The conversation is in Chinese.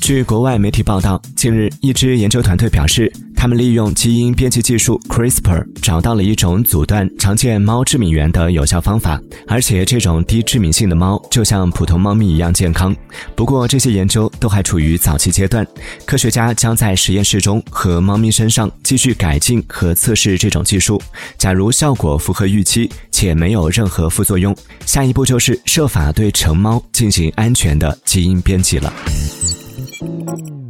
据国外媒体报道，近日一支研究团队表示，他们利用基因编辑技术 CRISPR 找到了一种阻断常见猫致敏源的有效方法，而且这种低致敏性的猫就像普通猫咪一样健康。不过，这些研究都还处于早期阶段，科学家将在实验室中和猫咪身上继续改进和测试这种技术。假如效果符合预期且没有任何副作用，下一步就是设法对成猫进行安全的基因编辑了。Música